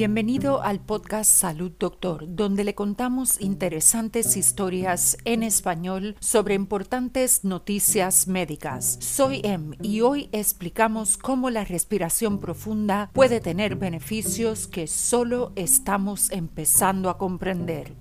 Bienvenido al podcast Salud Doctor, donde le contamos interesantes historias en español sobre importantes noticias médicas. Soy Em y hoy explicamos cómo la respiración profunda puede tener beneficios que solo estamos empezando a comprender.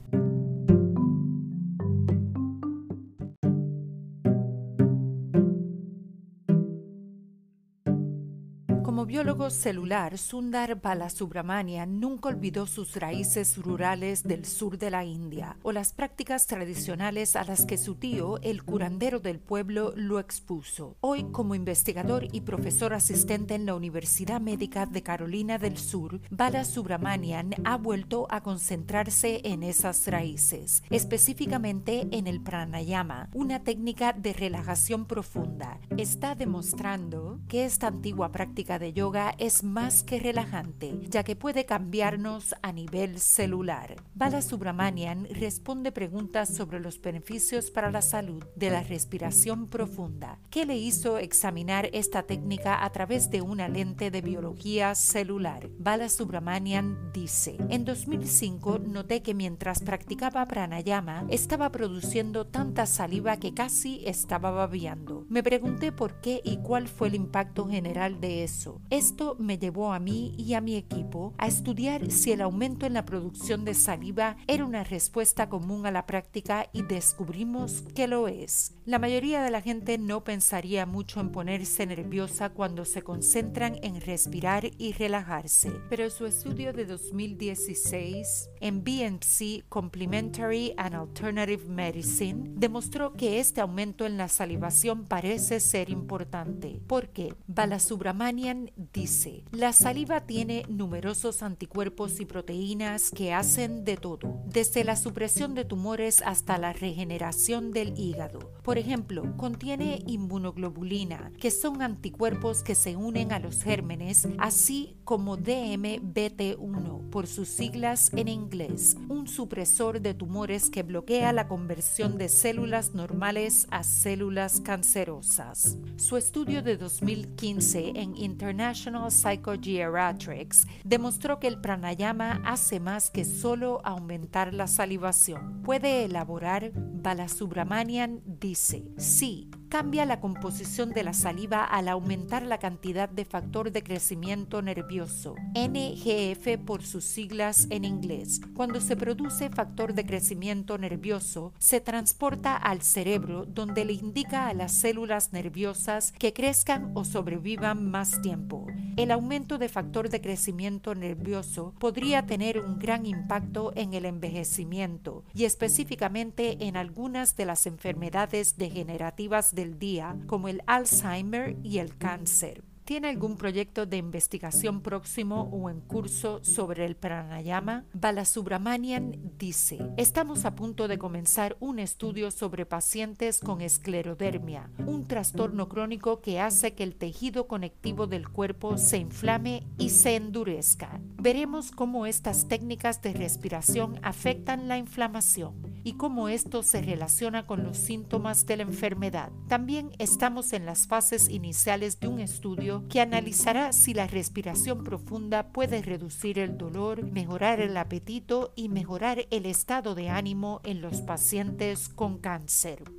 Biólogo celular, Sundar Balasubramanian nunca olvidó sus raíces rurales del sur de la India o las prácticas tradicionales a las que su tío, el curandero del pueblo, lo expuso. Hoy, como investigador y profesor asistente en la Universidad Médica de Carolina del Sur, Balasubramanian ha vuelto a concentrarse en esas raíces, específicamente en el pranayama, una técnica de relajación profunda. Está demostrando que esta antigua práctica de yoga es más que relajante, ya que puede cambiarnos a nivel celular. Bala Subramanian responde preguntas sobre los beneficios para la salud de la respiración profunda. ¿Qué le hizo examinar esta técnica a través de una lente de biología celular? Bala Subramanian dice, en 2005 noté que mientras practicaba pranayama estaba produciendo tanta saliva que casi estaba babeando. Me pregunté por qué y cuál fue el impacto general de eso. Esto me llevó a mí y a mi equipo a estudiar si el aumento en la producción de saliva era una respuesta común a la práctica y descubrimos que lo es. La mayoría de la gente no pensaría mucho en ponerse nerviosa cuando se concentran en respirar y relajarse, pero su estudio de 2016 en BMC Complementary and Alternative Medicine demostró que este aumento en la salivación parece ser importante, porque Balasubramanian dice, la saliva tiene numerosos anticuerpos y proteínas que hacen de todo, desde la supresión de tumores hasta la regeneración del hígado. Por ejemplo, contiene inmunoglobulina, que son anticuerpos que se unen a los gérmenes, así como DMBT1, por sus siglas en inglés, un supresor de tumores que bloquea la conversión de células normales a células cancerosas. Su estudio de 2015 en International National Psychogeriatrics demostró que el pranayama hace más que solo aumentar la salivación. Puede elaborar, Balasubramanian dice, sí, cambia la composición de la saliva al aumentar la cantidad de factor de crecimiento nervioso, NGF por sus siglas en inglés. Cuando se produce factor de crecimiento nervioso, se transporta al cerebro donde le indica a las células nerviosas que crezcan o sobrevivan más tiempo. El aumento de factor de crecimiento nervioso podría tener un gran impacto en el envejecimiento y específicamente en algunas de las enfermedades degenerativas del día como el Alzheimer y el cáncer. ¿Tiene algún proyecto de investigación próximo o en curso sobre el pranayama? Balasubramanian dice, estamos a punto de comenzar un estudio sobre pacientes con esclerodermia, un trastorno crónico que hace que el tejido conectivo del cuerpo se inflame y se endurezca. Veremos cómo estas técnicas de respiración afectan la inflamación y cómo esto se relaciona con los síntomas de la enfermedad. También estamos en las fases iniciales de un estudio que analizará si la respiración profunda puede reducir el dolor, mejorar el apetito y mejorar el estado de ánimo en los pacientes con cáncer.